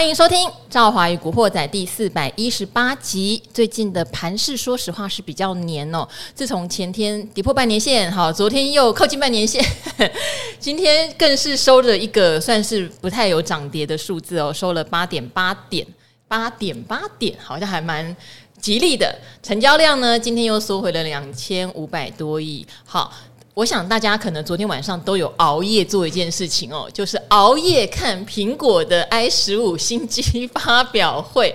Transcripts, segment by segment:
欢迎收听《赵华与古惑仔》第四百一十八集。最近的盘势，说实话是比较黏哦。自从前天跌破半年线，好，昨天又靠近半年线，今天更是收了一个算是不太有涨跌的数字哦，收了八点八点八点八点，好像还蛮吉利的。成交量呢，今天又缩回了两千五百多亿。好。我想大家可能昨天晚上都有熬夜做一件事情哦，就是熬夜看苹果的 i 十五新机发表会。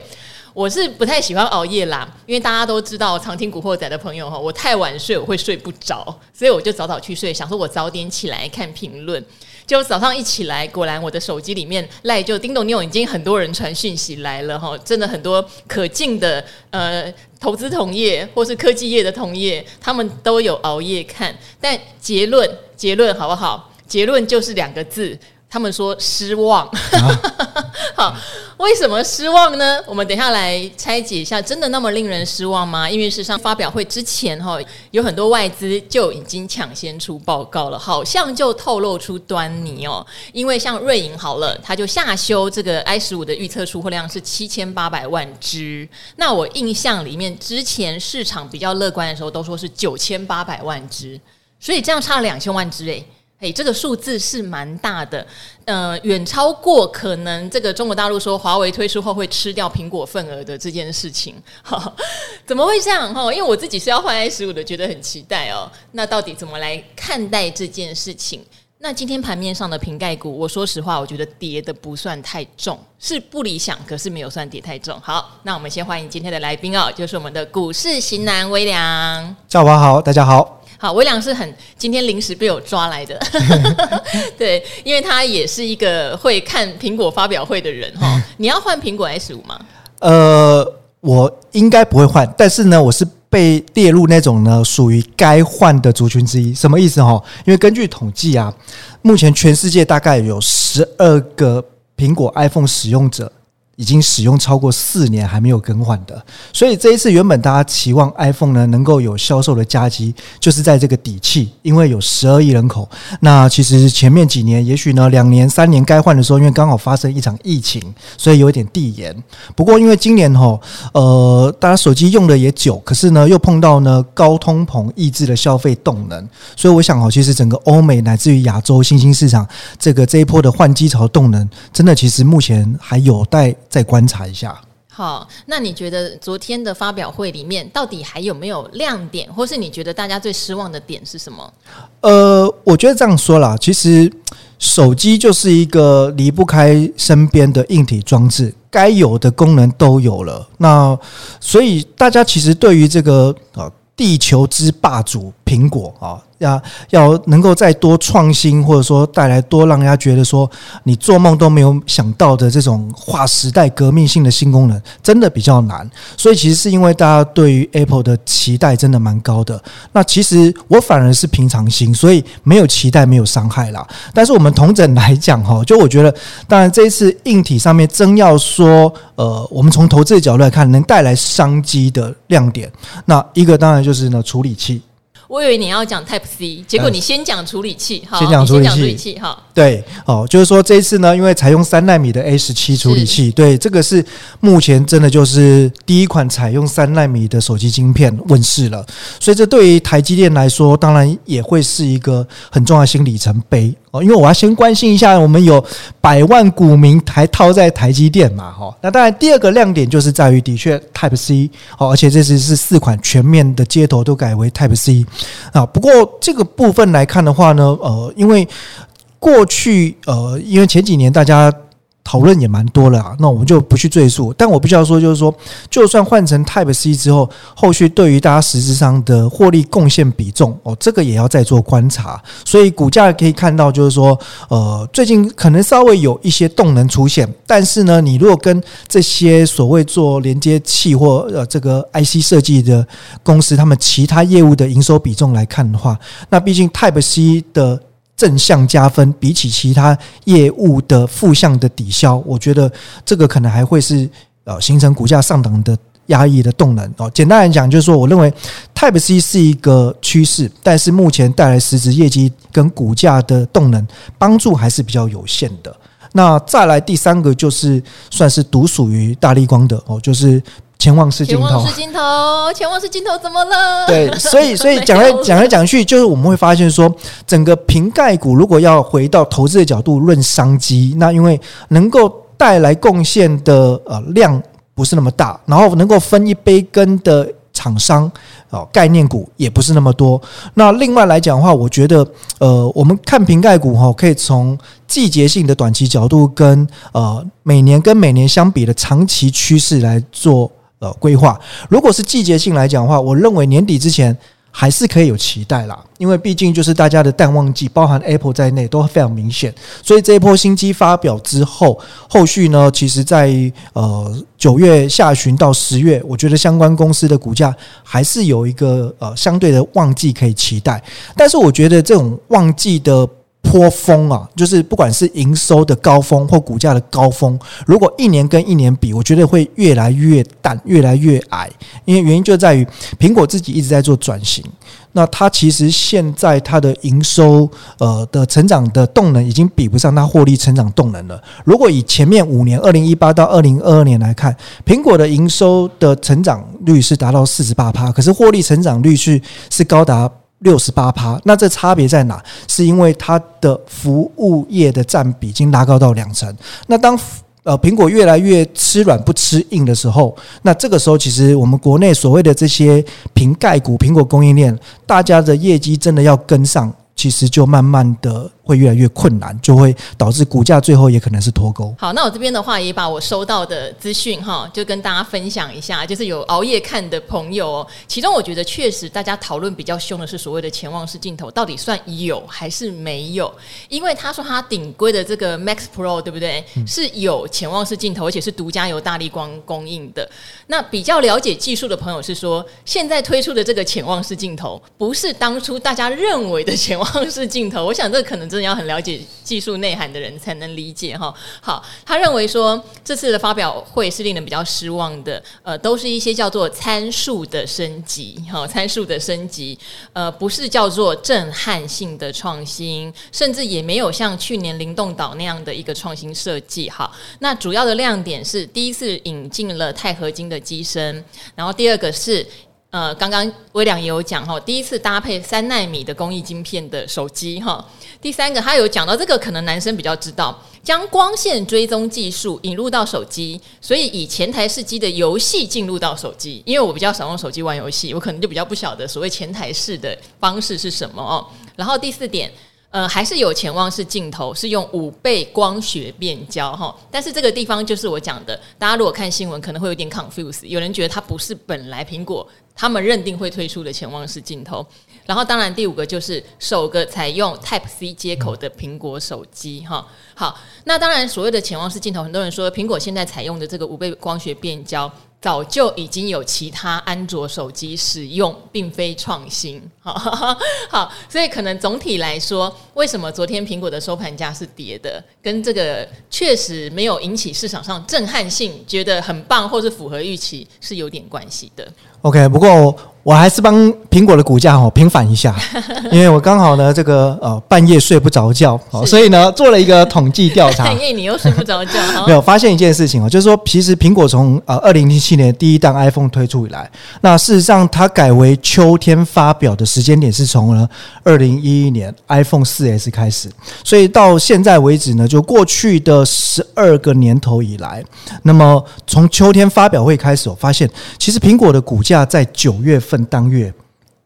我是不太喜欢熬夜啦，因为大家都知道，常听古惑仔的朋友哈，我太晚睡我会睡不着，所以我就早早去睡，想说我早点起来看评论。就早上一起来，果然我的手机里面赖就叮咚叮咚，已经很多人传讯息来了哈，真的很多可敬的呃投资同业或是科技业的同业，他们都有熬夜看，但结论结论好不好？结论就是两个字。他们说失望，啊、好，为什么失望呢？我们等一下来拆解一下，真的那么令人失望吗？因为事实上发表会之前哈，有很多外资就已经抢先出报告了，好像就透露出端倪哦。因为像瑞银好了，他就下修这个 i 十五的预测出货量是七千八百万只，那我印象里面之前市场比较乐观的时候都说是九千八百万只，所以这样差了两千万只诶。哎，这个数字是蛮大的，呃，远超过可能这个中国大陆说华为推出后会吃掉苹果份额的这件事情。哈，怎么会这样？哈，因为我自己是要换 i 十五的，觉得很期待哦。那到底怎么来看待这件事情？那今天盘面上的瓶盖股，我说实话，我觉得跌的不算太重，是不理想，可是没有算跌太重。好，那我们先欢迎今天的来宾哦，就是我们的股市型男威廉。下午好，大家好。好，威良是很今天临时被我抓来的，对，因为他也是一个会看苹果发表会的人哈。你要换苹果 S 五吗？呃，我应该不会换，但是呢，我是被列入那种呢属于该换的族群之一。什么意思哈？因为根据统计啊，目前全世界大概有十二个苹果 iPhone 使用者。已经使用超过四年还没有更换的，所以这一次原本大家期望 iPhone 呢能够有销售的佳绩，就是在这个底气，因为有十二亿人口。那其实前面几年，也许呢两年、三年该换的时候，因为刚好发生一场疫情，所以有一点递延。不过因为今年哈，呃，大家手机用的也久，可是呢又碰到呢高通膨抑制了消费动能，所以我想哈，其实整个欧美乃至于亚洲新兴市场，这个这一波的换机潮动能，真的其实目前还有待。再观察一下。好，那你觉得昨天的发表会里面到底还有没有亮点，或是你觉得大家最失望的点是什么？呃，我觉得这样说啦，其实手机就是一个离不开身边的硬体装置，该有的功能都有了。那所以大家其实对于这个呃地球之霸主苹果啊。要要能够再多创新，或者说带来多让人家觉得说你做梦都没有想到的这种划时代革命性的新功能，真的比较难。所以其实是因为大家对于 Apple 的期待真的蛮高的。那其实我反而是平常心，所以没有期待，没有伤害啦。但是我们同整来讲哈，就我觉得，当然这一次硬体上面真要说，呃，我们从投资的角度来看，能带来商机的亮点，那一个当然就是呢处理器。我以为你要讲 Type C，结果你先讲处理器，好，先讲处理器，哈，对，哦，就是说这一次呢，因为采用三纳米的 A 十七处理器，对，这个是目前真的就是第一款采用三纳米的手机晶片问世了，所以这对于台积电来说，当然也会是一个很重要的新里程碑。因为我要先关心一下，我们有百万股民还套在台积电嘛？哈，那当然第二个亮点就是在于，的确 Type C 哦，而且这次是四款全面的接头都改为 Type C 啊。不过这个部分来看的话呢，呃，因为过去呃，因为前几年大家。讨论也蛮多了啊，那我们就不去赘述。但我必须要说，就是说，就算换成 Type C 之后，后续对于大家实质上的获利贡献比重哦，这个也要再做观察。所以股价可以看到，就是说，呃，最近可能稍微有一些动能出现，但是呢，你如果跟这些所谓做连接器或呃这个 IC 设计的公司，他们其他业务的营收比重来看的话，那毕竟 Type C 的。正向加分，比起其他业务的负向的抵消，我觉得这个可能还会是呃形成股价上档的压抑的动能哦。简单来讲，就是说，我认为 Type C 是一个趋势，但是目前带来实质业绩跟股价的动能帮助还是比较有限的。那再来第三个就是算是独属于大立光的哦，就是潜望是镜头。前望是镜头，前望式镜头怎么了？对，所以所以讲来讲来讲去，就是我们会发现说，整个瓶盖股如果要回到投资的角度论商机，那因为能够带来贡献的呃量不是那么大，然后能够分一杯羹的。厂商哦，概念股也不是那么多。那另外来讲的话，我觉得呃，我们看瓶盖股哈，可以从季节性的短期角度跟呃每年跟每年相比的长期趋势来做呃规划。如果是季节性来讲的话，我认为年底之前。还是可以有期待啦，因为毕竟就是大家的淡旺季，包含 Apple 在内都非常明显，所以这一波新机发表之后，后续呢，其实在呃九月下旬到十月，我觉得相关公司的股价还是有一个呃相对的旺季可以期待，但是我觉得这种旺季的。波峰啊，就是不管是营收的高峰或股价的高峰，如果一年跟一年比，我觉得会越来越淡，越来越矮。因为原因就在于苹果自己一直在做转型，那它其实现在它的营收呃的成长的动能已经比不上它获利成长动能了。如果以前面五年，二零一八到二零二二年来看，苹果的营收的成长率是达到四十八趴，可是获利成长率是是高达。六十八趴，那这差别在哪？是因为它的服务业的占比已经拉高到两成。那当呃苹果越来越吃软不吃硬的时候，那这个时候其实我们国内所谓的这些瓶盖股、苹果供应链，大家的业绩真的要跟上，其实就慢慢的。会越来越困难，就会导致股价最后也可能是脱钩。好，那我这边的话也把我收到的资讯哈，就跟大家分享一下。就是有熬夜看的朋友哦，其中我觉得确实大家讨论比较凶的是所谓的潜望式镜头到底算有还是没有？因为他说他顶规的这个 Max Pro 对不对？是有潜望式镜头，而且是独家由大力光供应的。那比较了解技术的朋友是说，现在推出的这个潜望式镜头不是当初大家认为的潜望式镜头。我想这可能。真的要很了解技术内涵的人才能理解哈。好，他认为说这次的发表会是令人比较失望的，呃，都是一些叫做参数的升级，哈，参数的升级，呃，不是叫做震撼性的创新，甚至也没有像去年灵动岛那样的一个创新设计。哈，那主要的亮点是第一次引进了钛合金的机身，然后第二个是。呃，刚刚威廉也有讲哈，第一次搭配三纳米的工艺晶片的手机哈。第三个，他有讲到这个，可能男生比较知道，将光线追踪技术引入到手机，所以以前台式机的游戏进入到手机。因为我比较少用手机玩游戏，我可能就比较不晓得所谓前台式的方式是什么哦。然后第四点。呃，还是有潜望式镜头，是用五倍光学变焦哈。但是这个地方就是我讲的，大家如果看新闻可能会有点 confuse，有人觉得它不是本来苹果他们认定会推出的潜望式镜头。然后当然第五个就是首个采用 Type C 接口的苹果手机哈。好，那当然所谓的潜望式镜头，很多人说苹果现在采用的这个五倍光学变焦。早就已经有其他安卓手机使用，并非创新。好，好，所以可能总体来说，为什么昨天苹果的收盘价是跌的，跟这个确实没有引起市场上震撼性，觉得很棒或是符合预期是有点关系的。OK，不过。我还是帮苹果的股价哦平反一下，因为我刚好呢这个呃半夜睡不着觉，所以呢做了一个统计调查。半夜你又睡不着觉？没有发现一件事情哦，就是说其实苹果从呃二零零七年第一代 iPhone 推出以来，那事实上它改为秋天发表的时间点是从呢二零一一年 iPhone 四 S 开始，所以到现在为止呢，就过去的十二个年头以来，那么从秋天发表会开始，我发现其实苹果的股价在九月份。当月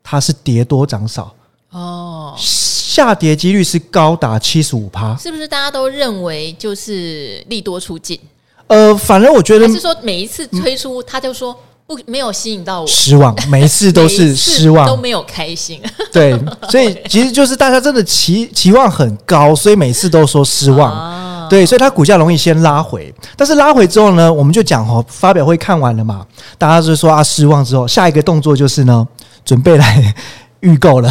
它是跌多涨少哦，下跌几率是高达七十五趴，是不是大家都认为就是利多出尽？呃，反正我觉得还是说每一次推出，他就说不没有吸引到我，失望，每一次都是失望，都没有开心。对，所以 其实就是大家真的期期望很高，所以每次都说失望。哦对，所以它股价容易先拉回，但是拉回之后呢，我们就讲哦，发表会看完了嘛，大家就说啊失望之后，下一个动作就是呢，准备来预购了，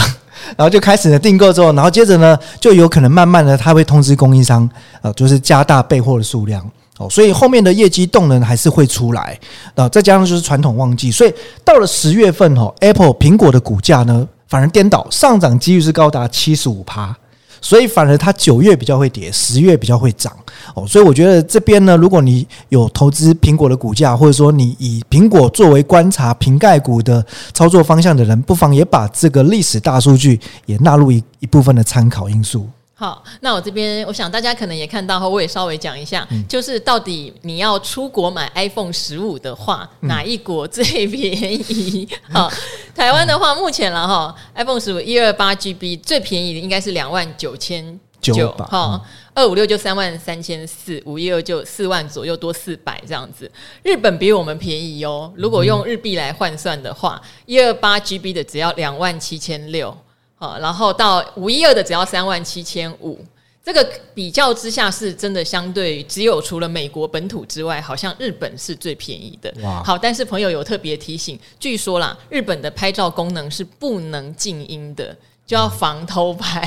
然后就开始了订购之后，然后接着呢，就有可能慢慢的他会通知供应商，呃，就是加大备货的数量哦，所以后面的业绩动能还是会出来，那，再加上就是传统旺季，所以到了十月份哦，Apple 苹果的股价呢反而颠倒，上涨几率是高达七十五趴。所以反而它九月比较会跌，十月比较会涨哦。所以我觉得这边呢，如果你有投资苹果的股价，或者说你以苹果作为观察瓶盖股的操作方向的人，不妨也把这个历史大数据也纳入一一部分的参考因素。好，那我这边，我想大家可能也看到，我也稍微讲一下，嗯、就是到底你要出国买 iPhone 十五的话，嗯、哪一国最便宜？好，台湾的话，目前了哈，iPhone 十五一二八 GB 最便宜的应该是两万九千九，哈，二五六就三万三千四，五一二就四万左右，多四百这样子。日本比我们便宜哦，如果用日币来换算的话，一二八 GB 的只要两万七千六。好，然后到五一二的只要三万七千五，这个比较之下是真的相对只有除了美国本土之外，好像日本是最便宜的。哇！好，但是朋友有特别提醒，据说啦，日本的拍照功能是不能静音的，就要防偷拍，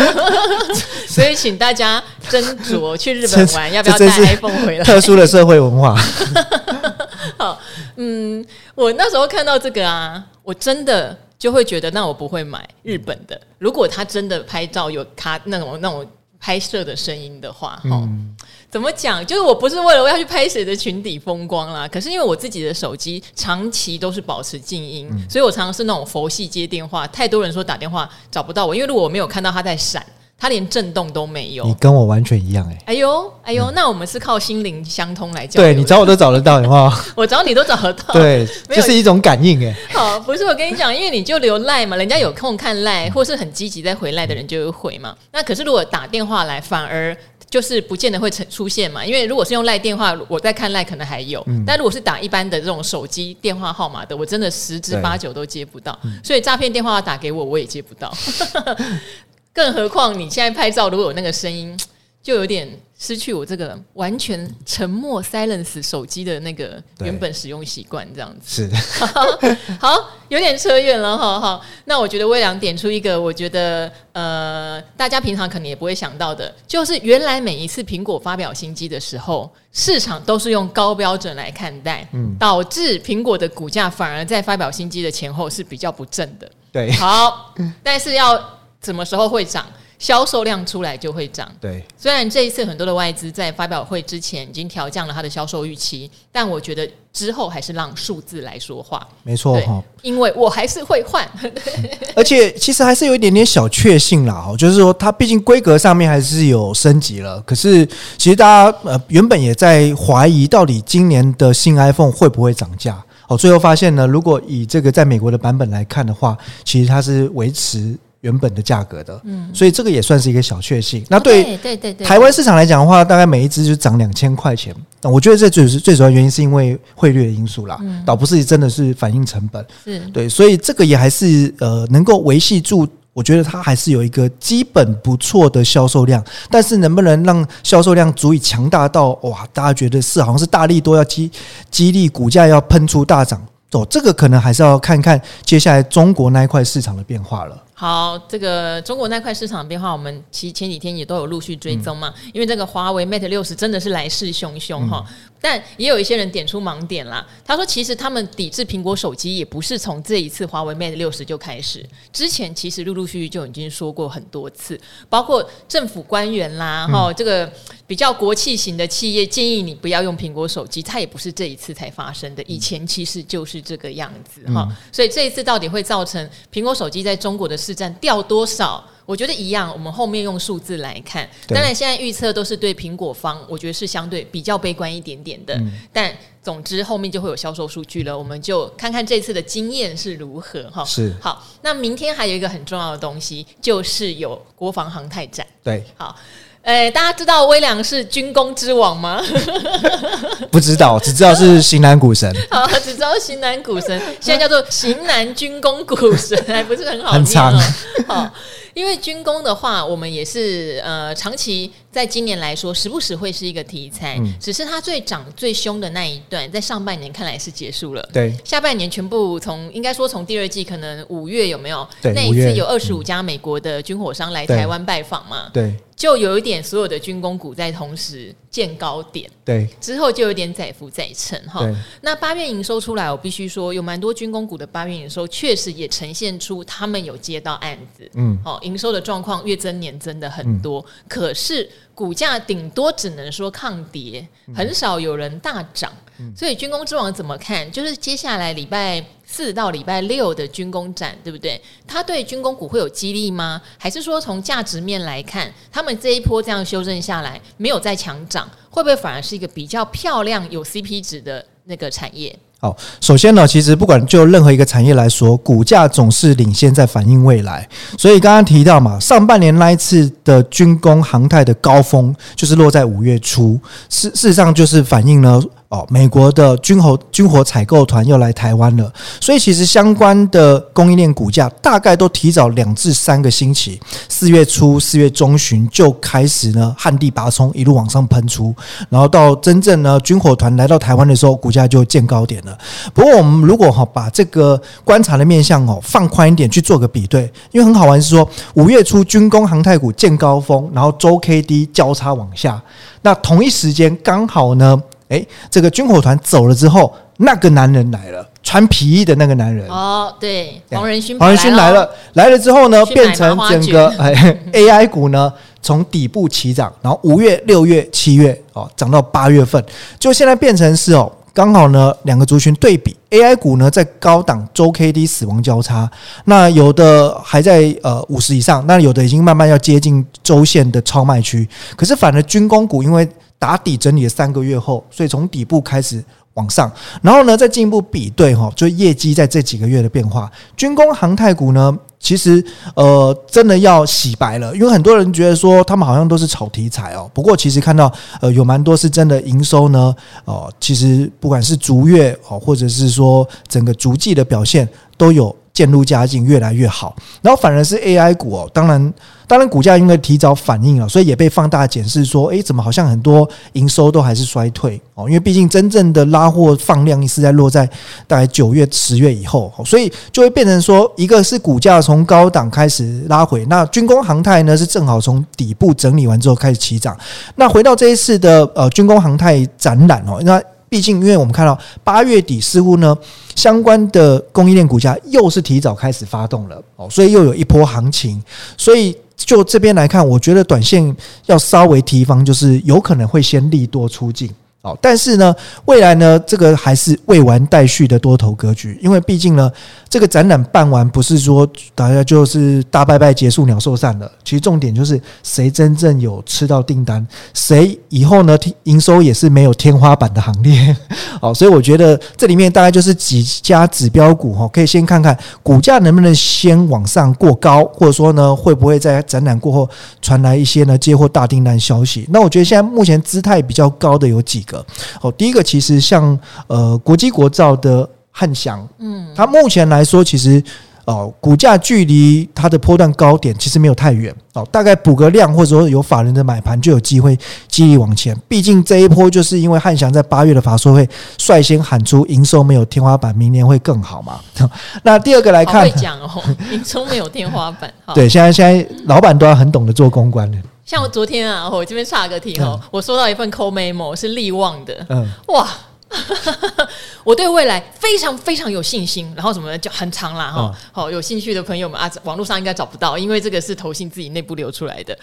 所以请大家斟酌去日本玩要不要带 iPhone 回来。特殊的社会文化。好，嗯，我那时候看到这个啊，我真的。就会觉得，那我不会买日本的。如果他真的拍照有他那种那种拍摄的声音的话，哈、嗯，怎么讲？就是我不是为了我要去拍谁的裙底风光啦。可是因为我自己的手机长期都是保持静音，嗯、所以我常常是那种佛系接电话。太多人说打电话找不到我，因为如果我没有看到他在闪。它连震动都没有，你跟我完全一样哎、欸！哎呦哎呦，嗯、那我们是靠心灵相通来交流。对，你找我都找得到，有没有？我找你都找得到，对，有就是一种感应哎、欸。好，不是我跟你讲，因为你就留赖嘛，人家有空看赖，或是很积极在回赖的人就会回嘛。那可是如果打电话来，反而就是不见得会出出现嘛。因为如果是用赖电话，我在看赖可能还有，嗯、但如果是打一般的这种手机电话号码的，我真的十之八九都接不到。所以诈骗电话打给我，我也接不到。更何况你现在拍照，如果有那个声音，就有点失去我这个完全沉默 silence 手机的那个原本使用习惯，这样子是 好，好，有点扯远了，好好。那我觉得微良点出一个，我觉得呃，大家平常可能也不会想到的，就是原来每一次苹果发表新机的时候，市场都是用高标准来看待，嗯，导致苹果的股价反而在发表新机的前后是比较不正的。对，好，但是要。什么时候会涨？销售量出来就会涨。对，虽然这一次很多的外资在发表会之前已经调降了它的销售预期，但我觉得之后还是让数字来说话。没错哈，因为我还是会换。而且其实还是有一点点小确幸啦，哦，就是说它毕竟规格上面还是有升级了。可是其实大家呃原本也在怀疑，到底今年的新 iPhone 会不会涨价？哦，最后发现呢，如果以这个在美国的版本来看的话，其实它是维持。原本的价格的，嗯，所以这个也算是一个小确幸。那对对对对，台湾市场来讲的话，大概每一只就涨两千块钱。那我觉得这最是最主要原因是因为汇率的因素啦，嗯，倒不是真的是反映成本。是对，所以这个也还是呃能够维系住。我觉得它还是有一个基本不错的销售量，但是能不能让销售量足以强大到哇，大家觉得是好像是大力多要激激励股价要喷出大涨哦，这个可能还是要看看接下来中国那一块市场的变化了。好，这个中国那块市场变化，我们其实前几天也都有陆续追踪嘛。因为这个华为 Mate 六十真的是来势汹汹哈，但也有一些人点出盲点啦。他说，其实他们抵制苹果手机也不是从这一次华为 Mate 六十就开始，之前其实陆陆续续就已经说过很多次，包括政府官员啦，哈、嗯，这个比较国企型的企业建议你不要用苹果手机，它也不是这一次才发生的，以前其实就是这个样子哈。嗯、所以这一次到底会造成苹果手机在中国的市占掉多少？我觉得一样。我们后面用数字来看，对当然现在预测都是对苹果方，我觉得是相对比较悲观一点点的。嗯、但总之后面就会有销售数据了，我们就看看这次的经验是如何哈。是好，那明天还有一个很重要的东西，就是有国防航太展。对，好。哎，大家知道微良是军工之王吗？不知道，只知道是型男股神。好，只知道型男股神，现在叫做型男军工股神，还不是很好。很长。好。因为军工的话，我们也是呃，长期在今年来说，时不时会是一个题材。嗯、只是它最涨最凶的那一段，在上半年看来是结束了。对，下半年全部从应该说从第二季可能五月有没有？对，那一次有二十五家美国的军火商来台湾拜访嘛？对，就有一点所有的军工股在同时见高点，对，之后就有点载浮载沉哈。那八月营收出来，我必须说有蛮多军工股的八月营收确实也呈现出他们有接到案子，嗯，好，营收的状况月增年增的很多，嗯、可是股价顶多只能说抗跌，很少有人大涨。所以军工之王怎么看？就是接下来礼拜四到礼拜六的军工展，对不对？它对军工股会有激励吗？还是说从价值面来看，他们这一波这样修正下来，没有再强涨，会不会反而是一个比较漂亮、有 CP 值的那个产业？好，首先呢，其实不管就任何一个产业来说，股价总是领先在反映未来。所以刚刚提到嘛，上半年那一次的军工航太的高峰，就是落在五月初，事事实上就是反映了。哦，美国的军火军火采购团又来台湾了，所以其实相关的供应链股价大概都提早两至三个星期，四月初、四月中旬就开始呢旱地拔葱，一路往上喷出，然后到真正呢军火团来到台湾的时候，股价就见高点了。不过我们如果哈把这个观察的面向哦放宽一点去做个比对，因为很好玩是说五月初军工航太股见高峰，然后周 K D 交叉往下，那同一时间刚好呢。诶，这个军火团走了之后，那个男人来了，穿皮衣的那个男人。哦，对，黄仁勋，黄仁勋来了，来了之后呢，变成整个哎 AI 股呢，从底部起涨，然后五月、六月、七月哦，涨到八月份，就现在变成是哦，刚好呢两个族群对比，AI 股呢在高档周 K D 死亡交叉，那有的还在呃五十以上，那有的已经慢慢要接近周线的超卖区，可是反而军工股因为。打底整理了三个月后，所以从底部开始往上，然后呢，再进一步比对哈，就业绩在这几个月的变化。军工航太股呢，其实呃，真的要洗白了，因为很多人觉得说他们好像都是炒题材哦。不过其实看到呃，有蛮多是真的营收呢，哦，其实不管是逐月哦，或者是说整个逐季的表现都有。渐入佳境，越来越好。然后反而是 AI 股哦，当然，当然股价因为提早反应了，所以也被放大检视说，诶，怎么好像很多营收都还是衰退哦？因为毕竟真正的拉货放量是在落在大概九月、十月以后，所以就会变成说，一个是股价从高档开始拉回，那军工航太呢是正好从底部整理完之后开始起涨。那回到这一次的呃军工航太展览哦，那。毕竟，因为我们看到八月底似乎呢，相关的供应链股价又是提早开始发动了哦，所以又有一波行情。所以就这边来看，我觉得短线要稍微提防，就是有可能会先利多出境。哦，但是呢，未来呢，这个还是未完待续的多头格局，因为毕竟呢，这个展览办完不是说大家就是大拜拜结束鸟兽散了，其实重点就是谁真正有吃到订单，谁以后呢营收也是没有天花板的行列。哦，所以我觉得这里面大概就是几家指标股哈，可以先看看股价能不能先往上过高，或者说呢，会不会在展览过后传来一些呢接获大订单消息。那我觉得现在目前姿态比较高的有几个。哦，第一个其实像呃国际国造的汉翔，嗯，它目前来说其实哦股价距离它的波段高点其实没有太远哦，大概补个量或者说有法人的买盘就有机会继续往前。毕竟这一波就是因为汉翔在八月的法说会率先喊出营收没有天花板，明年会更好嘛。那第二个来看，会讲哦，营收没有天花板。对，现在现在老板都要很懂得做公关的。像我昨天啊，我这边差个题哦，嗯、我收到一份 call memo 是力旺的，嗯，哇。我对未来非常非常有信心，然后什么就很长啦哈。好，有兴趣的朋友们啊，网络上应该找不到，因为这个是投信自己内部流出来的。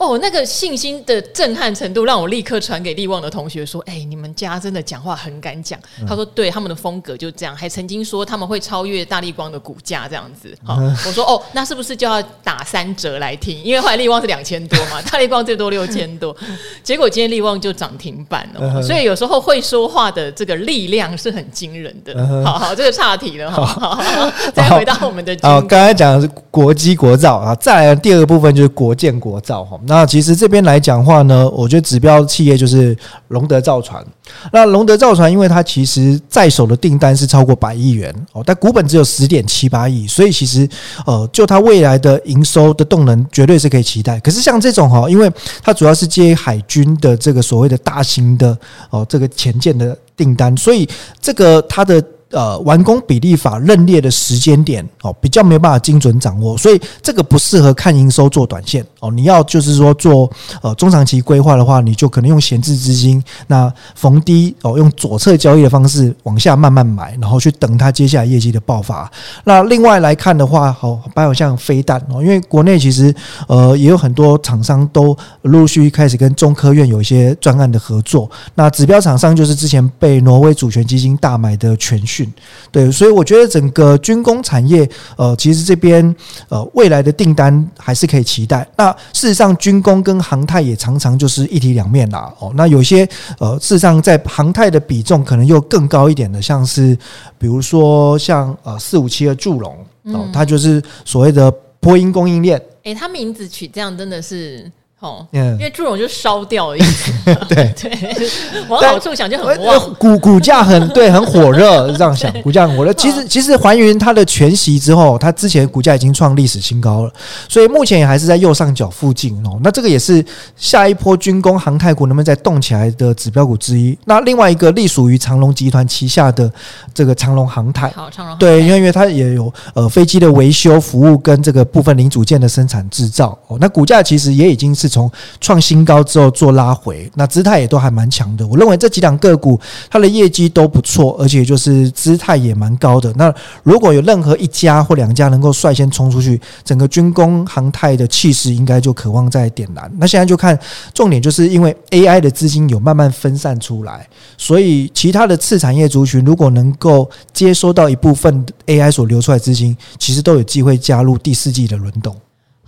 哦，那个信心的震撼程度，让我立刻传给力旺的同学说：“哎，你们家真的讲话很敢讲。”他说：“对，他们的风格就这样。”还曾经说他们会超越大力光的股价这样子。好，我说：“哦，那是不是就要打三折来听？因为后来力旺是两千多嘛，大力光最多六千多。结果今天力旺就涨停板了。所以有时候会说话的。这个力量是很惊人的。好好，这个岔题了哈。好，好，再回到我们的好，刚才讲的是国机国造啊，再来第二个部分就是国建国造哈。那其实这边来讲话呢，我觉得指标企业就是龙德造船。那龙德造船，因为它其实在手的订单是超过百亿元哦，但股本只有十点七八亿，所以其实呃，就它未来的营收的动能绝对是可以期待。可是像这种哈，因为它主要是接海军的这个所谓的大型的哦，这个潜舰的订单，所以这个它的。呃，完工比例法认列的时间点哦，比较没有办法精准掌握，所以这个不适合看营收做短线哦，你要就是说做呃中长期规划的话，你就可能用闲置资金，那逢低哦用左侧交易的方式往下慢慢买，然后去等它接下来业绩的爆发。那另外来看的话，好，包括像飞弹哦，因为国内其实呃也有很多厂商都陆续开始跟中科院有一些专案的合作。那指标厂商就是之前被挪威主权基金大买的全讯，对，所以我觉得整个军工产业呃其实这边呃未来的订单还是可以期待。那事实上，军工跟航太也常常就是一体两面啦。哦，那有些呃，事实上在航太的比重可能又更高一点的，像是比如说像呃四五七的祝融哦，它就是所谓的波音供应链。诶、欸，它名字取这样真的是。哦，嗯，因为祝融就烧掉的意思，对 对，往好处想就很旺，股股价很对，很火热，这样想，股价很火热。其实其实还原它的全息之后，它之前股价已经创历史新高了，所以目前也还是在右上角附近哦。那这个也是下一波军工航太股能不能再动起来的指标股之一。那另外一个隶属于长龙集团旗下的这个长龙航太，好，长荣对，因为因为它也有呃飞机的维修服务跟这个部分零组件的生产制造哦。那股价其实也已经是。从创新高之后做拉回，那姿态也都还蛮强的。我认为这几档个股它的业绩都不错，而且就是姿态也蛮高的。那如果有任何一家或两家能够率先冲出去，整个军工航太的气势应该就可望再点燃。那现在就看重点，就是因为 AI 的资金有慢慢分散出来，所以其他的次产业族群如果能够接收到一部分 AI 所流出来资金，其实都有机会加入第四季的轮动。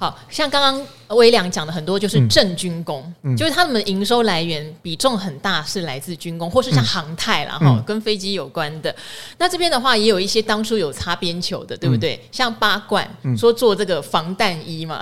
好像刚刚微良讲的很多，就是正军工，嗯。嗯、就是他们的营收来源比重很大，是来自军工，或是像航太啦，哈、嗯，跟飞机有关的。那这边的话，也有一些当初有擦边球的，对不对？嗯、像八冠说做这个防弹衣嘛，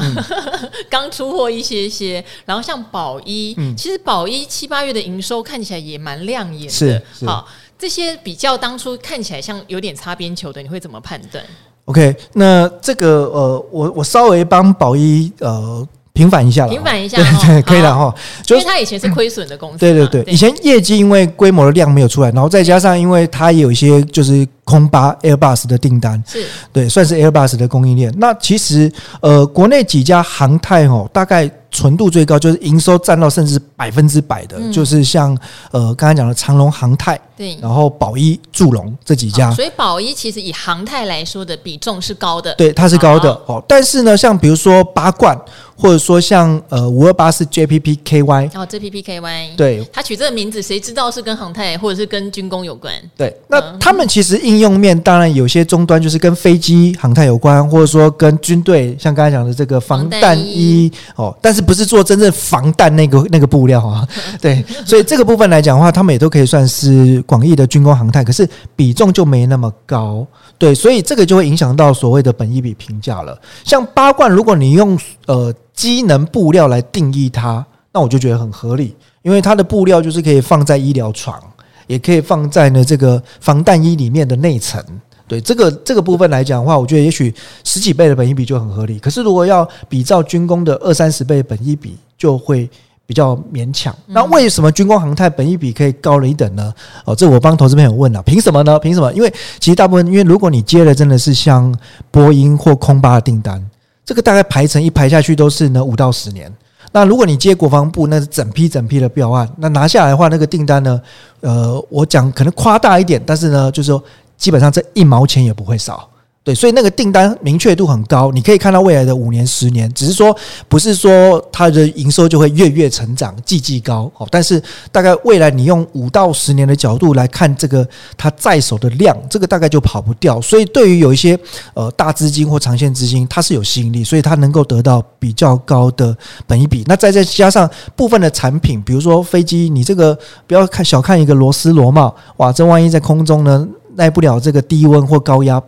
刚、嗯、出货一些些。然后像宝一，嗯、其实宝一七八月的营收看起来也蛮亮眼的。是，是。好，这些比较当初看起来像有点擦边球的，你会怎么判断？OK，那这个呃，我我稍微帮宝一呃平反一下了，平反一下，对对，可以了哈。因为他以前是亏损的公司，对对对，以前业绩因为规模的量没有出来，然后再加上因为它也有一些就是空巴 Airbus 的订单，是对，算是 Airbus 的供应链。那其实呃，国内几家航太哦，大概。纯度最高就是营收占到甚至百分之百的，嗯、就是像呃刚才讲的长隆航泰，对，然后宝一、祝龙这几家。所以宝一其实以航泰来说的比重是高的，对，它是高的哦。但是呢，像比如说八冠，或者说像呃五二八是 JPPKY，哦，JPPKY，对，它取这个名字，谁知道是跟航太或者是跟军工有关？对，那他们其实应用面当然有些终端就是跟飞机航太有关，或者说跟军队，像刚才讲的这个防弹衣哦，但是。不是做真正防弹那个 那个布料啊，对，所以这个部分来讲的话，他们也都可以算是广义的军工航太，可是比重就没那么高，对，所以这个就会影响到所谓的本益比评价了。像八冠，如果你用呃机能布料来定义它，那我就觉得很合理，因为它的布料就是可以放在医疗床，也可以放在呢这个防弹衣里面的内层。对这个这个部分来讲的话，我觉得也许十几倍的本益比就很合理。可是如果要比照军工的二三十倍本益比，就会比较勉强。那为什么军工航太本益比可以高了一等呢？哦，这我帮投资朋友问了，凭什么呢？凭什么？因为其实大部分，因为如果你接的真的是像波音或空巴的订单，这个大概排成一排下去都是呢五到十年。那如果你接国防部，那是整批整批的标案，那拿下来的话，那个订单呢，呃，我讲可能夸大一点，但是呢，就是说。基本上这一毛钱也不会少，所以那个订单明确度很高，你可以看到未来的五年、十年，只是说不是说它的营收就会月月成长、季季高哦，但是大概未来你用五到十年的角度来看这个它在手的量，这个大概就跑不掉。所以对于有一些呃大资金或长线资金，它是有吸引力，所以它能够得到比较高的本一比。那再再加上部分的产品，比如说飞机，你这个不要看小看一个螺丝螺帽，哇，这万一在空中呢？耐不了这个低温或高压，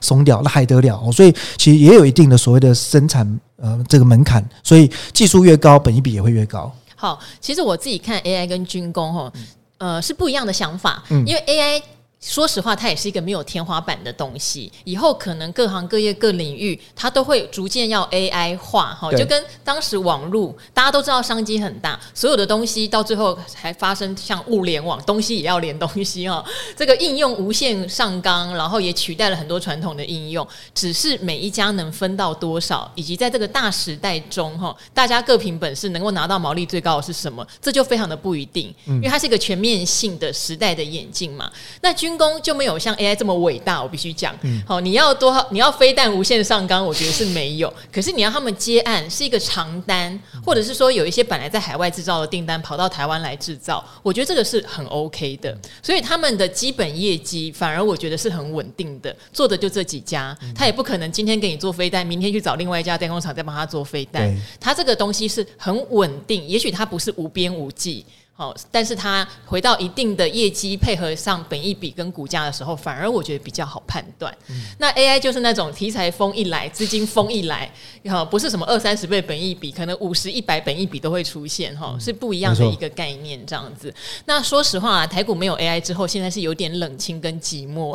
松掉，那还得了？所以其实也有一定的所谓的生产呃这个门槛，所以技术越高，本益比也会越高。好，其实我自己看 AI 跟军工哈，呃是不一样的想法，因为 AI 说实话，它也是一个没有天花板的东西。以后可能各行各业各领域，它都会逐渐要 AI 化，哈，就跟当时网络，大家都知道商机很大，所有的东西到最后还发生像物联网，东西也要连东西哈。这个应用无限上纲，然后也取代了很多传统的应用，只是每一家能分到多少，以及在这个大时代中，哈，大家各凭本事能够拿到毛利最高的是什么，这就非常的不一定，因为它是一个全面性的时代的演进嘛。那军工就没有像 AI 这么伟大，我必须讲。好、嗯，你要多，你要飞弹无限上纲，我觉得是没有。可是你要他们接案是一个长单，或者是说有一些本来在海外制造的订单跑到台湾来制造，我觉得这个是很 OK 的。所以他们的基本业绩反而我觉得是很稳定的，做的就这几家，他也不可能今天给你做飞弹，明天去找另外一家代工厂再帮他做飞弹。他这个东西是很稳定，也许它不是无边无际。哦，但是它回到一定的业绩配合上本益比跟股价的时候，反而我觉得比较好判断。嗯、那 AI 就是那种题材风一来，资金风一来，哈，不是什么二三十倍本益比，可能五十、一百本益比都会出现，哈，是不一样的一个概念，这样子。那说实话，啊台股没有 AI 之后，现在是有点冷清跟寂寞，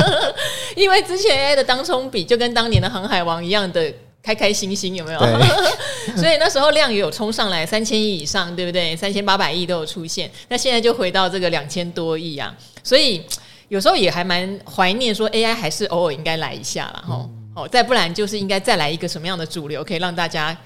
因为之前 AI 的当冲比就跟当年的航海王一样的。开开心心有没有？所以那时候量也有冲上来三千亿以上，对不对？三千八百亿都有出现。那现在就回到这个两千多亿啊，所以有时候也还蛮怀念，说 AI 还是偶尔应该来一下了哈。哦，再不然就是应该再来一个什么样的主流，可以让大家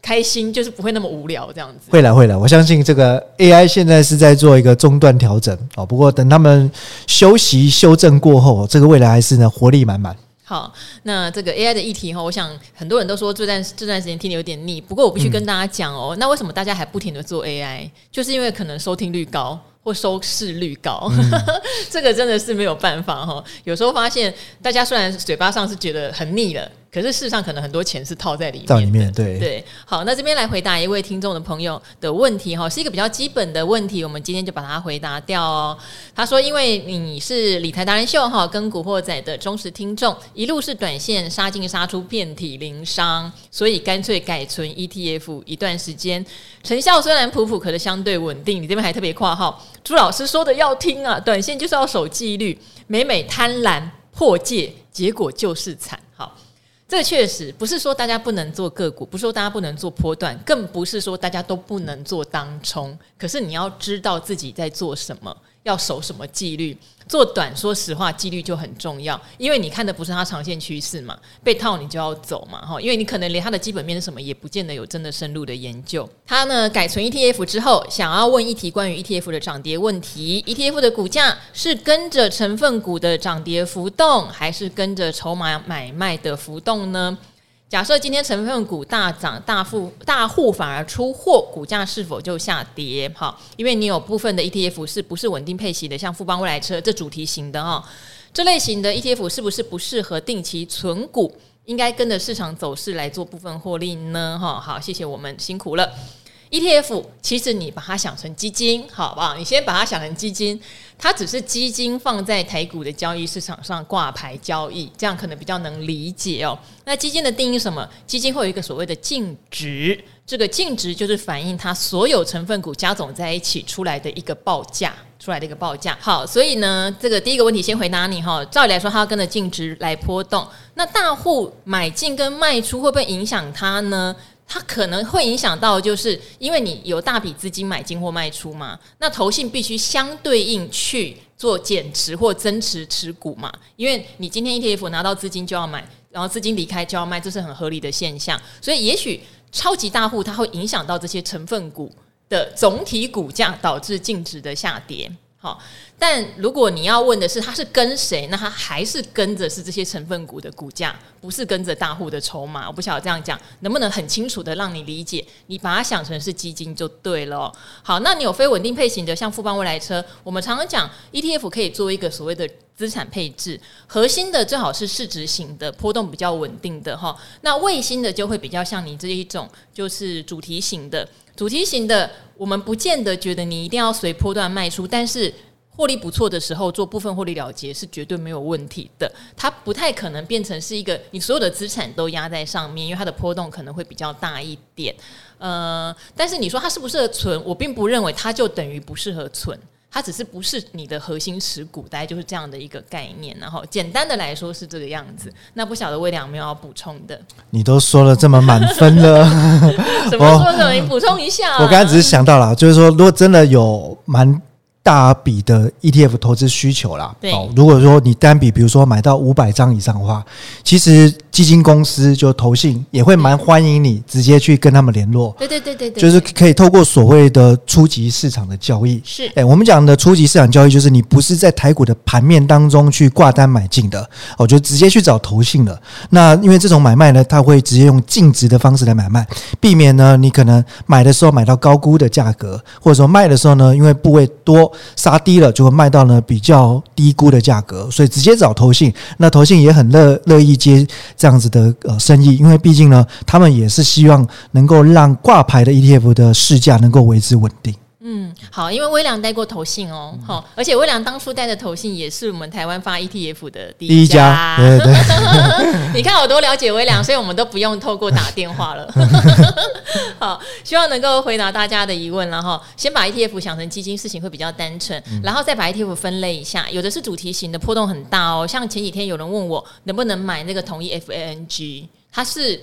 开心，就是不会那么无聊这样子。会来会来，我相信这个 AI 现在是在做一个中断调整哦。不过等他们休息修正过后，这个未来还是呢活力满满。好，那这个 AI 的议题哈，我想很多人都说这段这段时间听的有点腻。不过我必须跟大家讲哦，嗯、那为什么大家还不停的做 AI？就是因为可能收听率高或收视率高，嗯、这个真的是没有办法哈。有时候发现大家虽然嘴巴上是觉得很腻了。可是事实上，可能很多钱是套在里面在。里面对对，好，那这边来回答一位听众的朋友的问题哈，是一个比较基本的问题，我们今天就把它回答掉哦。他说：“因为你是理财达人秀哈跟古惑仔的忠实听众，一路是短线杀进杀出，遍体鳞伤，所以干脆改存 ETF 一段时间，成效虽然普普，可是相对稳定。你这边还特别括号，朱老师说的要听啊，短线就是要守纪律，每每贪婪破戒，结果就是惨。”这确实不是说大家不能做个股，不是说大家不能做波段，更不是说大家都不能做当冲。可是你要知道自己在做什么。要守什么纪律？做短，说实话，纪律就很重要，因为你看的不是它长线趋势嘛，被套你就要走嘛，哈，因为你可能连它的基本面是什么也不见得有真的深入的研究。它呢改存 ETF 之后，想要问一题关于 ETF 的涨跌问题：ETF 的股价是跟着成分股的涨跌浮动，还是跟着筹码买卖的浮动呢？假设今天成分股大涨，大富大户反而出货，股价是否就下跌？哈，因为你有部分的 ETF 是不是稳定配息的，像富邦未来车这主题型的哈，这类型的 ETF 是不是不适合定期存股？应该跟着市场走势来做部分获利呢？哈，好，谢谢我们辛苦了。ETF 其实你把它想成基金，好不好？你先把它想成基金，它只是基金放在台股的交易市场上挂牌交易，这样可能比较能理解哦。那基金的定义什么？基金会有一个所谓的净值，这个净值就是反映它所有成分股加总在一起出来的一个报价，出来的一个报价。好，所以呢，这个第一个问题先回答你哈。照理来说，它要跟着净值来波动。那大户买进跟卖出会不会影响它呢？它可能会影响到，就是因为你有大笔资金买进或卖出嘛，那投信必须相对应去做减持或增持持股嘛，因为你今天 ETF 拿到资金就要买，然后资金离开就要卖，这是很合理的现象，所以也许超级大户它会影响到这些成分股的总体股价，导致净值的下跌。好，但如果你要问的是它是跟谁，那它还是跟着是这些成分股的股价，不是跟着大户的筹码。我不晓得这样讲能不能很清楚的让你理解，你把它想成是基金就对了。好，那你有非稳定配型的，像富邦未来车，我们常常讲 ETF 可以做一个所谓的资产配置，核心的最好是市值型的，波动比较稳定的哈。那卫星的就会比较像你这一种，就是主题型的。主题型的，我们不见得觉得你一定要随波段卖出，但是获利不错的时候做部分获利了结是绝对没有问题的。它不太可能变成是一个你所有的资产都压在上面，因为它的波动可能会比较大一点。呃，但是你说它适不适合存，我并不认为它就等于不适合存。它只是不是你的核心持股，大概就是这样的一个概念。然后简单的来说是这个样子。那不晓得威廉有没有要补充的？你都说了这么满分了，怎么说呢？你补充一下、啊。我刚才只是想到了，就是说，如果真的有蛮。大笔的 ETF 投资需求啦，对哦，如果说你单笔，比如说买到五百张以上的话，其实基金公司就投信也会蛮欢迎你直接去跟他们联络，对对对对对，就是可以透过所谓的初级市场的交易，是，哎，我们讲的初级市场交易，就是你不是在台股的盘面当中去挂单买进的，我就直接去找投信了。那因为这种买卖呢，它会直接用净值的方式来买卖，避免呢你可能买的时候买到高估的价格，或者说卖的时候呢，因为部位多。杀低了就会卖到呢比较低估的价格，所以直接找投信，那投信也很乐乐意接这样子的呃生意，因为毕竟呢，他们也是希望能够让挂牌的 ETF 的市价能够维持稳定。嗯，好，因为微良带过投信哦，好、嗯，而且微良当初带的投信也是我们台湾发 ETF 的第一家，一家，对对 你看我多了解微良，所以我们都不用透过打电话了。好，希望能够回答大家的疑问，然后先把 ETF 想成基金，事情会比较单纯，然后再把 ETF 分类一下，有的是主题型的，波动很大哦，像前几天有人问我能不能买那个同一 FANG，它是。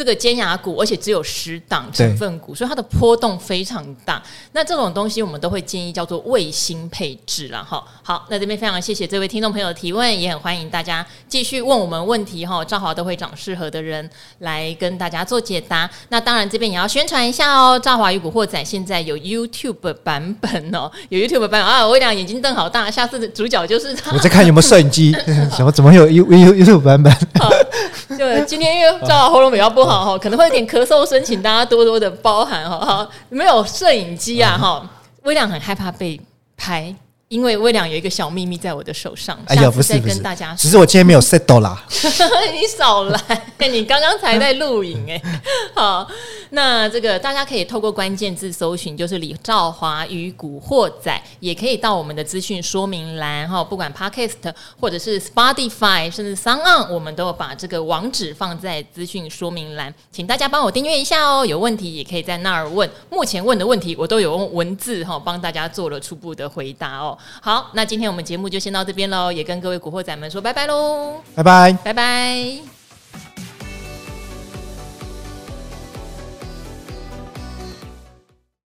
这个尖牙股，而且只有十档成分股，所以它的波动非常大。那这种东西，我们都会建议叫做卫星配置了哈。好，那这边非常谢谢这位听众朋友的提问，也很欢迎大家继续问我们问题哈。赵华都会找适合的人来跟大家做解答。那当然这边也要宣传一下哦，赵华与古惑仔现在有 YouTube 版本哦，有 YouTube 版本啊。我俩眼睛瞪好大，下次的主角就是他。我在看有没有摄影机，怎么怎么有 You YouTube 版本？好，就今天因为照喉咙比较不好。哈，可能会有点咳嗽声，请大家多多的包涵哈。好，没有摄影机啊哈，微亮很害怕被拍。因为威廉有一个小秘密在我的手上，哎呀，不是，跟大家，只是我今天没有 set 到啦。你少来，你刚刚才在录影哎。好，那这个大家可以透过关键字搜寻，就是李兆华与古惑仔，也可以到我们的资讯说明栏哈，不管 Podcast 或者是 Spotify，甚至 SoundOn，我们都有把这个网址放在资讯说明栏，请大家帮我订阅一下哦。有问题也可以在那儿问，目前问的问题我都有用文字哈帮大家做了初步的回答哦。好，那今天我们节目就先到这边喽，也跟各位古惑仔们说拜拜喽，拜拜，拜拜。